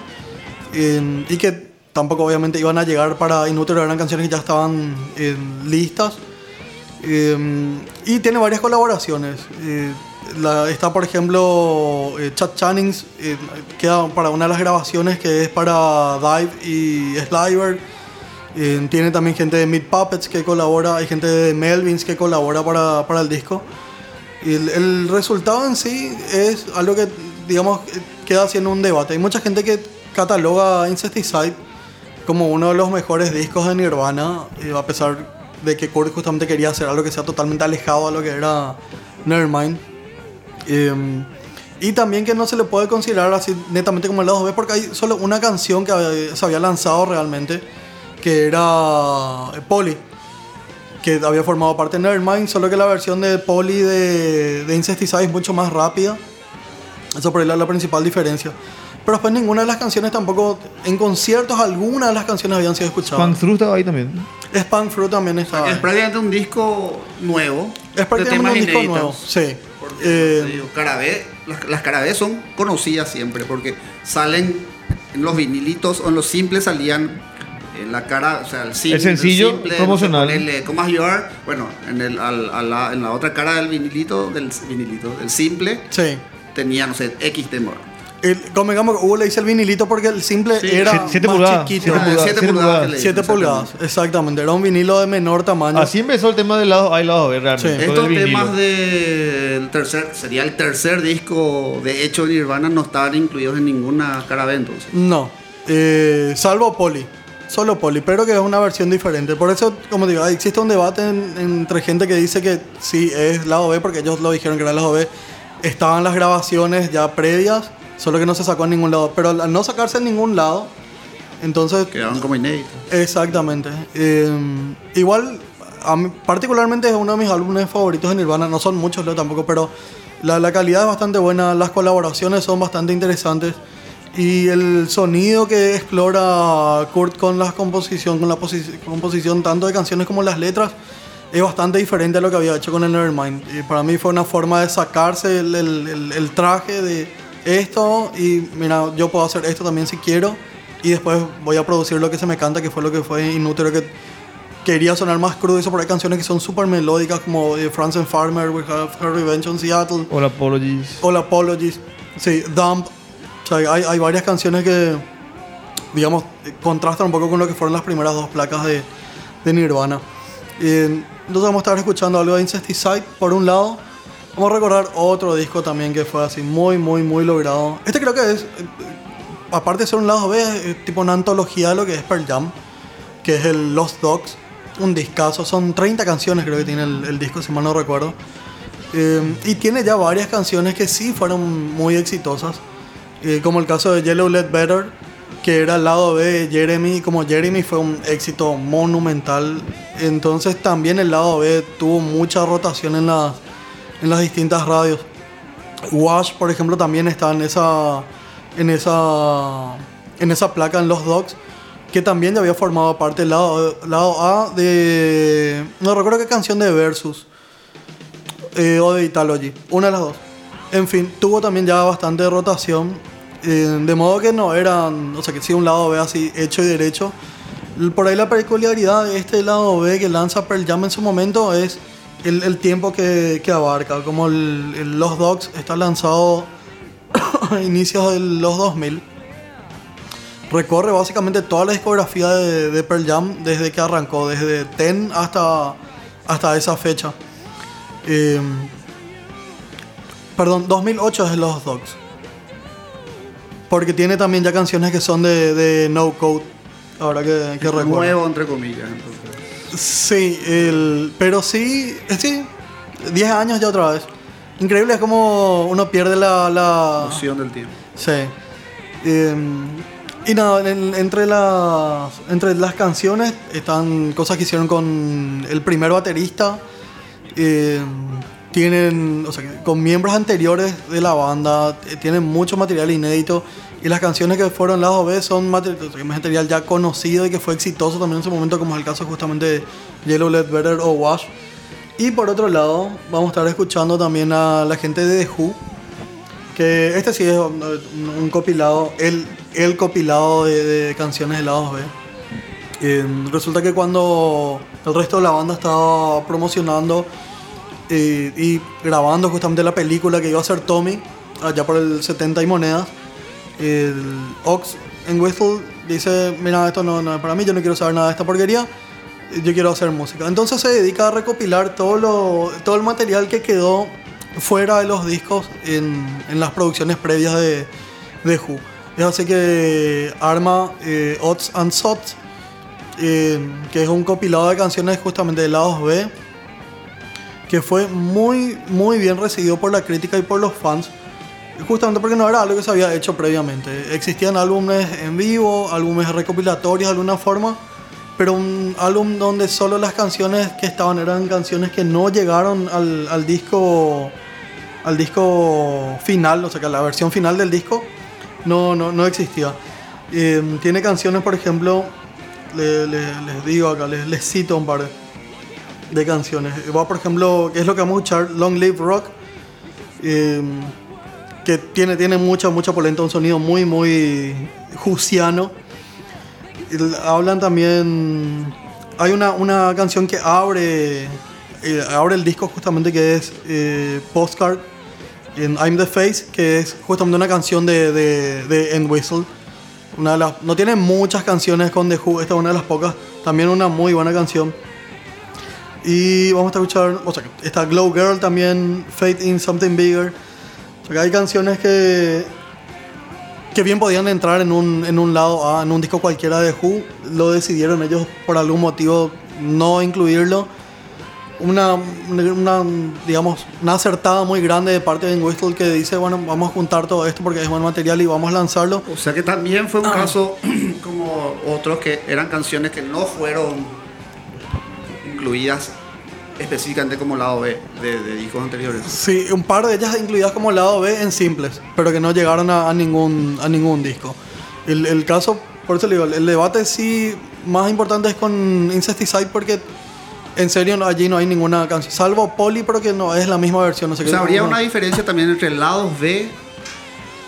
y que tampoco obviamente iban a llegar para Inútero, eran canciones que ya estaban listas. Eh, y tiene varias colaboraciones. Eh, está, por ejemplo, eh, Chad Channings, eh, queda para una de las grabaciones que es para Dive y Sliver. Tiene también gente de Meat Puppets que colabora, hay gente de Melvins que colabora para, para el disco. El, el resultado en sí es algo que, digamos, queda siendo un debate. Hay mucha gente que cataloga Incesticide como uno de los mejores discos de Nirvana, a pesar de que Kurt justamente quería hacer algo que sea totalmente alejado a lo que era Nevermind. Eh, y también que no se le puede considerar así netamente como el lado B, porque hay solo una canción que se había lanzado realmente, que era Polly, que había formado parte de Nevermind, solo que la versión de Polly de, de Incesticide es mucho más rápida. Eso por ahí es la principal diferencia. Pero después ninguna de las canciones tampoco, en conciertos algunas de las canciones habían sido escuchadas. Punk Through estaba ahí también. Spunk Fruit también estaba. Es prácticamente un disco nuevo. Es prácticamente un disco nuevo. Sí. Porque, Eh, digo, cara B, las, las cara B son conocidas siempre porque salen en los vinilitos o en los simples salían la cara, o sea, el, sim- El sencillo simple, promocional. no sé, ponerle Come As You Are, bueno, en, el, al- a la, en la otra cara del vinilito, del vinilito, del simple, sí. tenía, no sé, X temor. El, como digamos, Hugo le dice el vinilito porque el simple Sí, era siete- siete más pulgadas, chiquito. siete pulgadas, 7 siete pulgadas. pulgadas. que le 7 dicen, pulgadas, exactamente. Era un vinilo de menor tamaño. Así empezó el tema del lado A y lado B, realmente. Sí. Estos el temas del tercer, sería el tercer disco de hecho de Nirvana, no estaban incluidos en ninguna cara B entonces. No. Eh, salvo Poli. Solo Poli, pero que es una versión diferente. Por eso, como digo, existe un debate en- entre gente que dice que sí es lado B, porque ellos lo dijeron que era lado B. Estaban las grabaciones ya previas, solo que no se sacó en ningún lado. Pero al no sacarse en ningún lado, entonces Quedaron como inéditos. Exactamente. Eh, igual, a mí particularmente es uno de mis álbumes favoritos de Nirvana. No son muchos, lo tampoco, pero la, la calidad es bastante buena. Las colaboraciones son bastante interesantes. Y el sonido que explora Kurt con la composición, con la posi- composición tanto de canciones como las letras, es bastante diferente a lo que había hecho con el Nevermind. Y para mí fue una forma de sacarse el, el- el- el traje de esto y mira, yo puedo hacer esto también si quiero y después voy a producir lo que se me canta, que fue lo que fue Inútero, que quería sonar más crudo. Eso por ahí canciones que son súper melódicas como eh, Franz and Farmer, We Have Her Revenge on Seattle, All Apologies. All Apologies, sí, Dump. O sea, hay, hay varias canciones que, digamos, contrastan un poco con lo que fueron las primeras dos placas de, de Nirvana. Eh, entonces vamos a estar escuchando algo de Incesticide por un lado. Vamos a recordar otro disco también que fue así muy, muy, muy logrado. Este creo que es, aparte de ser un lado B, es tipo una antología de lo que es Pearl Jam, que es el Lost Dogs. Un discazo, son 30 canciones creo que tiene el, el disco, si mal no recuerdo. Eh, y tiene ya varias canciones que sí fueron muy exitosas. Eh, como el caso de Yellow Let Better, que era al lado B de Jeremy. Como Jeremy fue un éxito monumental, entonces también el lado B tuvo mucha rotación en las, en las distintas radios. Wash, por ejemplo, también está en esa, en esa, en esa placa en Los Dogs, que también ya había formado parte del lado, lado A de... No recuerdo qué canción de Versus eh, o de Italogy, una de las dos. En fin, tuvo también ya bastante rotación, eh, de modo que no eran, o sea, que si un lado B así hecho y derecho. Por ahí la peculiaridad de este lado B que lanza Pearl Jam en su momento es el, tiempo que, abarca. Como Los Dogs está lanzado a inicios de los 2000. Recorre básicamente toda la discografía de, Pearl Jam desde que arrancó, desde Ten hasta, hasta esa fecha. Eh, perdón, 2008 es Los Dogs. Porque tiene también ya canciones que son de, de No Code. Ahora que, que recuerdo. Nuevo, entre comillas. entonces. Sí, el, pero sí, eh, sí, 10 años ya otra vez. Increíble es como uno pierde la... la Noción del tiempo. sí. Em, y nada, en- entre, las, entre las canciones están cosas que hicieron con el primer baterista. em, tienen, o sea, con miembros anteriores de la banda, eh, tienen mucho material inédito. Y las canciones que fueron lado B son material ya conocido y que fue exitoso también en su momento, como es el caso justamente de Yellow Let Better o Wash. Y por otro lado, vamos a estar escuchando también a la gente de The Who, que este sí es un, compilado, el, el compilado de, canciones de lados B. Eh, resulta que cuando el resto de la banda estaba promocionando y grabando justamente la película que iba a hacer Tommy, allá por el 70 y monedas, el Ox en Whistle dice, mira, esto no, no es para mí, yo no quiero saber nada de esta porquería, yo quiero hacer música. Entonces se dedica a recopilar todo, lo, todo el material que quedó fuera de los discos en, en las producciones previas de, de Who. Es así que arma eh, Odds and Sots, eh, que es un compilado de canciones justamente de lados B, que fue muy, muy bien recibido por la crítica y por los fans, justamente porque no era algo que se había hecho previamente. Existían álbumes en vivo, álbumes recopilatorios de alguna forma, pero un álbum donde solo las canciones que estaban eran canciones que no llegaron al, al disco al disco final, o sea que la versión final del disco no, no, no existía. Eh, tiene canciones, por ejemplo, le- le- les digo acá, les, les cito un par de, de canciones. Va, por ejemplo, que es lo que vamos a escuchar, Long Live Rock, eh, que tiene, tiene mucha, mucha polenta, un sonido muy, muy jusiano. Hablan también. Hay una, una canción que abre, eh, abre el disco justamente que es eh, Postcard en I'm the Face, que es justamente una canción de, de, de End Whistle. Una de las, no tiene muchas canciones con The Who, esta es una de las pocas. También una muy buena canción. Y vamos a escuchar, o sea, está Glow Girl también, Faith in Something Bigger. O sea, que hay canciones que, que bien podían entrar en un, en un lado A, en un disco cualquiera de Who. Lo decidieron ellos por algún motivo no incluirlo. Una, una, digamos, una acertada muy grande de parte de Whistle que dice, bueno, vamos a juntar todo esto porque es buen material y vamos a lanzarlo. O sea que también fue un caso como otros que eran canciones que no fueron incluidas específicamente como lado B de, de discos anteriores. Sí, un par de ellas incluidas como lado B en simples, pero que no llegaron a, a ningún, a ningún disco. El, el caso, por eso le digo, el debate sí más importante es con Incesticide porque en serio allí no hay ninguna canción, salvo Polly, pero que no es la misma versión. No sé O sea, habría no- una diferencia también entre lados B,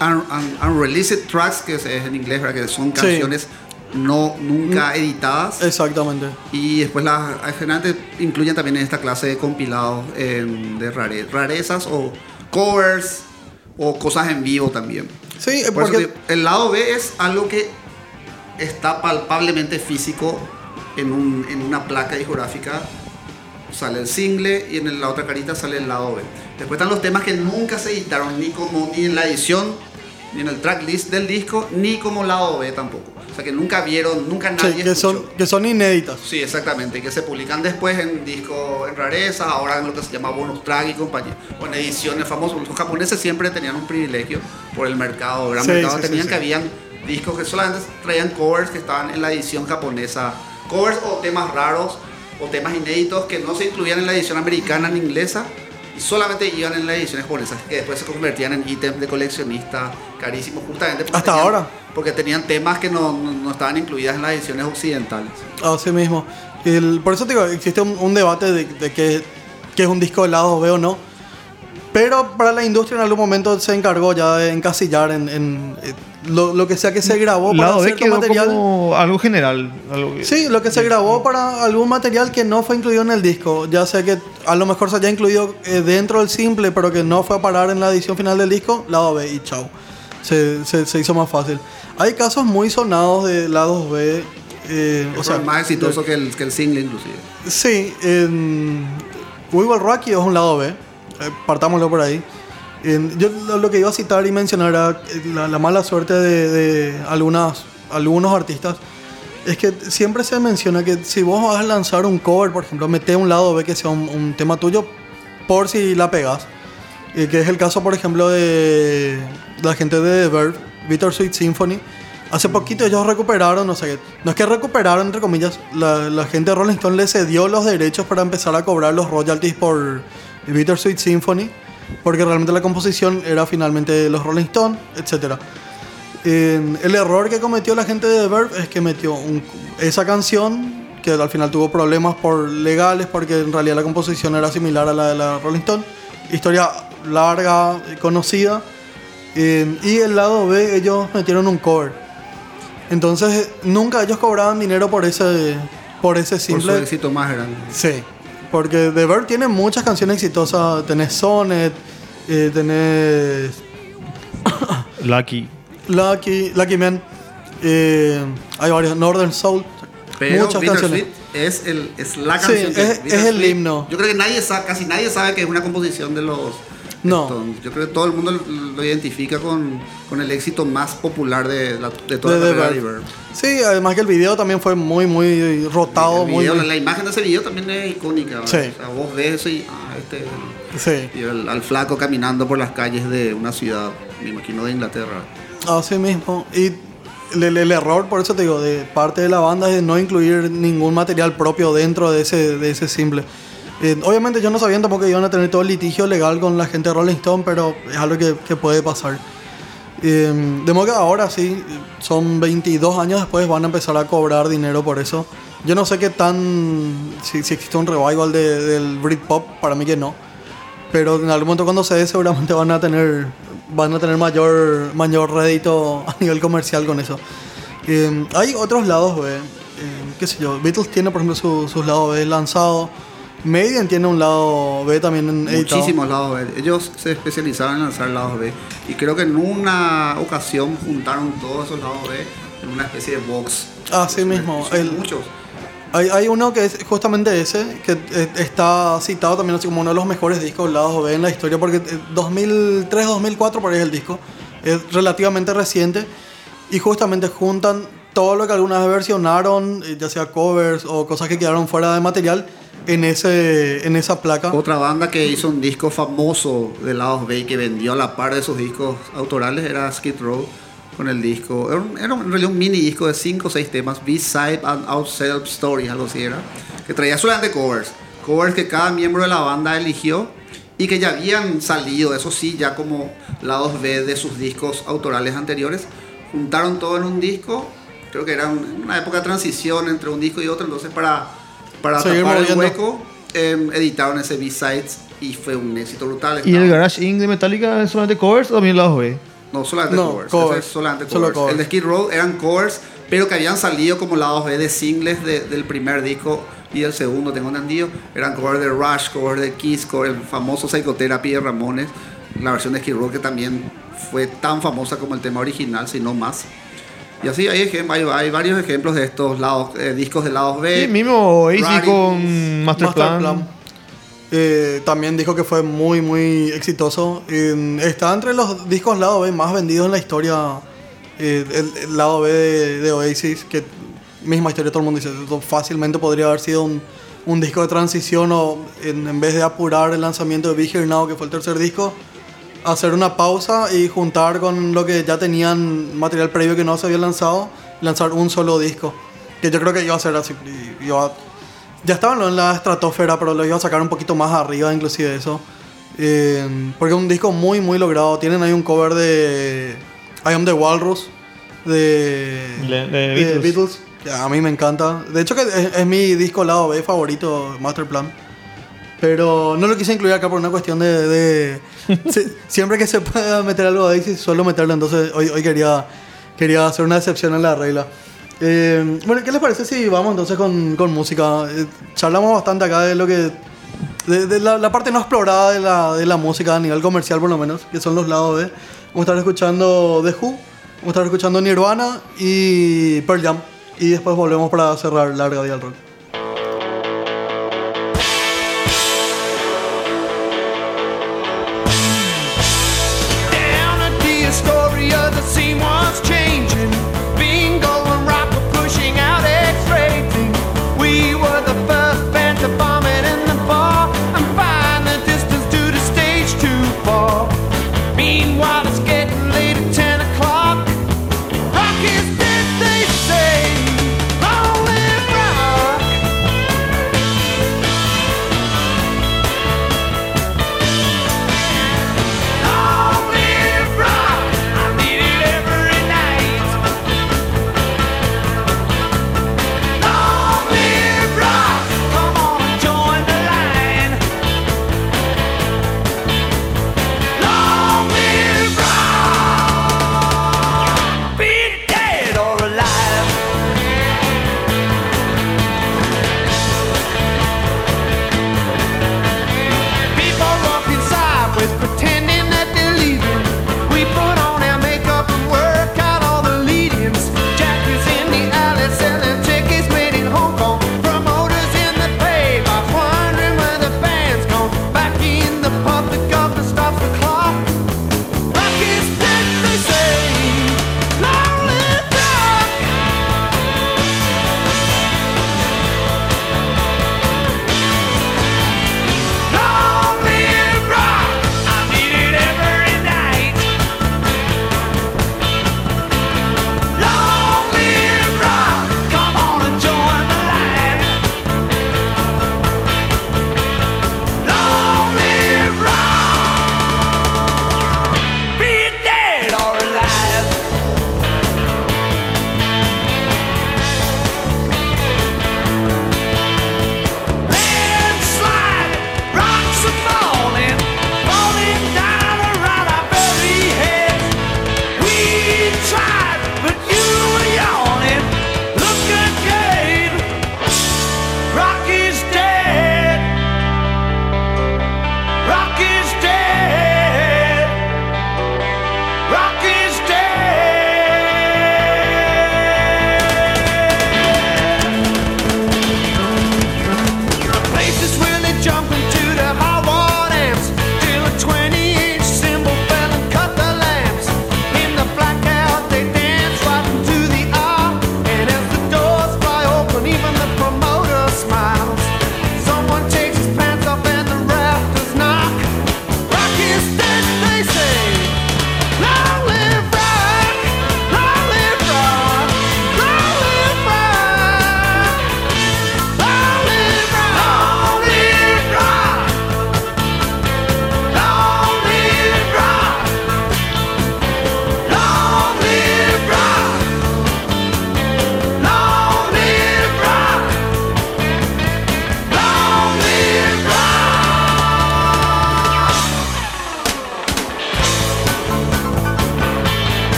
un- un- unreleased tracks, que es en inglés, ¿verdad? que son Sí. No nunca editadas. Exactamente. Y después las generalmente incluyen también en esta clase de compilados em, de rare- rarezas o covers o cosas en vivo también. Sí, Por eso porque el lado B es algo que está palpablemente físico en, un- en una placa discográfica. Sale el single y en la otra carita sale el lado B. Después están los temas que nunca se editaron ni como ni en la edición, ni en el tracklist del disco, ni como lado B tampoco. Sea que nunca vieron, nunca sí, nadie que, son, escuchó. que son inéditas. Sí, exactamente, que se publican después en disco en rareza, ahora en lo que se llama bonus track y compañía, o en ediciones famosas. Los japoneses siempre tenían un privilegio por el mercado, gran Sí, mercado, sí, sí, tenían sí. que habían discos que solamente traían covers que estaban en la edición japonesa, covers o temas raros o temas inéditos que no se incluían en la edición americana ni inglesa y solamente iban en la edición japonesa, que después se convertían en ítems de coleccionista carísimos justamente porque Hasta tenían- ahora. Porque tenían temas que no, no- no estaban incluidas en las ediciones occidentales. Así mismo. El- por eso te digo, existe un, un debate de, de que, que es un disco de lado B o no. Pero para la industria en algún momento se encargó ya de encasillar en, en, eh, lo, lo que sea que se grabó para Lado B cierto quedó material. como algo general. algo que- Sí, lo que se grabó para algún material que no fue incluido en el disco. Ya sea que a lo mejor se haya incluido eh, dentro del simple, pero que no fue a parar en la edición final del disco, lado B y chao. Se, se- se hizo más fácil. Hay casos muy sonados de lados B. eh, o sea, más exitoso que el, que el single inclusive. Sí, en We Will Rock You es un lado B. eh, partámoslo por ahí. En- yo lo, lo que iba a citar y mencionar era eh, la, la mala suerte de, de algunas, algunos artistas. Es que siempre se menciona que si vos vas a lanzar un cover, por ejemplo, mete un lado B que sea un, un tema tuyo por si la pegas. Eh, que es el caso, por ejemplo, de la gente de Verve, Bittersweet Symphony. Hace poquito ellos recuperaron, no sé. No es que recuperaron, entre comillas, la, la gente de Rolling Stone le cedió los derechos para empezar a cobrar los royalties por Bittersweet Symphony, porque realmente la composición era finalmente de los Rolling Stone, etc. el error que cometió la gente de Verve es que metió un- esa canción, que al final tuvo problemas por legales, porque en realidad la composición era similar a la de la Rolling Stone. Historia larga, conocida. Eh, y el lado B, ellos metieron un cover. Entonces, nunca ellos cobraban dinero por ese, por ese Por su simple. éxito más grande. Sí, porque The Verve tiene muchas canciones exitosas. Tenés Sonnet, eh, tenés Lucky. Lucky, Lucky Man, eh, hay varios, Northern Soul, Pero muchas canciones. Es, el, es la Sí, canción. que- es- es el himno. Yo creo que nadie sabe, casi nadie sabe que es una composición de los No. Yo creo que todo el mundo lo, lo identifica con, con el éxito más popular de, la, de toda De la carrera de. Sí, además que el video también fue muy, muy rotado, El muy, video, muy- La imagen de ese video también es icónica. Sí. O sea, vos ves eso y, ah, este, Sí, y el- al flaco caminando por las calles de una ciudad, me imagino de Inglaterra. así mismo. Y el, el- el error, por eso te digo, de parte de la banda es de no incluir ningún material propio dentro de ese, de ese simple. Eh, obviamente yo no sabía tampoco que iban a tener todo el litigio legal con la gente de Rolling Stone, pero es algo que, que puede pasar. Eh, de modo que ahora sí, son 22 años después, van a empezar a cobrar dinero por eso. Yo no sé qué tan. si, si existe un revival de- del Britpop, para mí que no. Pero en algún momento cuando se dé, seguramente van a tener van a tener mayor, mayor rédito a nivel comercial con eso. Eh, hay otros lados B, eh, qué sé yo, Beatles tiene por ejemplo su- sus lados B lanzados. Maiden tiene un lado B también en. Muchísimos lados B. Ellos se especializaron en lanzar lados B. Y creo que en una ocasión juntaron todos esos lados B en una especie de box. Así mismo. Son el- muchos. Hay, hay uno que es justamente ese, que eh, está citado también así como uno de los mejores discos lados B en la historia, porque 2003-2004 por ahí es el disco, es relativamente reciente, y justamente juntan todo lo que alguna vez versionaron, eh, ya sea covers o cosas que quedaron fuera de material, en, ese, en esa placa. Otra banda que hizo un disco famoso de lados B y que vendió a la par de sus discos autorales era Skid Row con el disco. Era, un- era en realidad un mini disco de 5 o 6 temas, B-Side and Out Self Story, algo así era, que traía solamente covers. Covers que cada miembro de la banda eligió y que ya habían salido, eso sí, ya como lados B de sus discos autorales anteriores. Juntaron todo en un disco, creo que era un- una época de transición entre un disco y otro, entonces para, para Seguir tapar el moviendo. hueco em, editaron ese B-Sides y fue un éxito brutal. ¿Y el Estaba- Garage Inc. de Metallica es solamente covers o también lados B? No, solamente No, covers. covers. ese es solamente Solo covers. covers. El de Skid Row eran covers, pero que habían salido como lados B de singles de- del primer disco y del segundo, tengo entendido. Eran covers de Rush, covers de Kiss, cover, el famoso Psychotherapy de Ramones. La versión de Skid Row que también fue tan famosa como el tema original, si no más. Y así hay, hay, hay varios ejemplos de estos lados, eh, discos de lados B. Sí, mismo Oasis Rarities. con Master, Plan. Eh, también dijo que fue muy, muy exitoso. Eh, está entre los discos lado B más vendidos en la historia. eh, el, el lado B de, de Oasis, que misma historia, todo el mundo dice, fácilmente podría haber sido un, un disco de transición o en, en vez de apurar el lanzamiento de Be Here Now, que fue el tercer disco, hacer una pausa y juntar con lo que ya tenían material previo que no se había lanzado, lanzar un solo disco. Que yo creo que iba a ser así. iba ya estaban en la estratosfera, pero lo iba a sacar un poquito más arriba, inclusive eso. Eh, porque es un disco muy, muy logrado. Tienen ahí un cover de I Am the Walrus, de, Le- de Beatles. Ya, A mí me encanta. De hecho, que es, es mi disco lado B favorito, Masterplan. Pero no lo quise incluir acá por una cuestión de. de- si- siempre que se pueda meter algo de Daisy, suelo meterlo. Entonces, hoy, hoy quería, quería hacer una excepción en la regla. Eh, bueno, ¿qué les parece si vamos entonces con, con música? Eh, charlamos bastante acá de lo que. De, de la, la parte no explorada de la, de la música a nivel comercial, por lo menos, que son los lados B. Vamos a estar escuchando The Who, vamos a estar escuchando Nirvana y Pearl Jam. Y después volvemos para cerrar Larga Vida al Rock.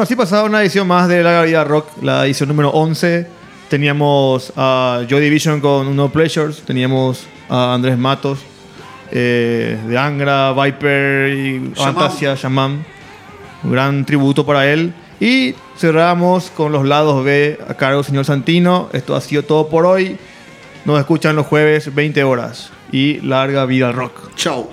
Bueno, así pasaba una edición más de La Vida Rock, la edición número 11. Teníamos a Joy Division con No Pleasures, teníamos a Andrés Matos eh, de Angra, Viper y Fantasia, Shaman. Un gran tributo para él. Y cerramos con los lados B a cargo del señor Santino. Esto ha sido todo por hoy. Nos escuchan los jueves 20 horas. Y larga vida rock. Chao.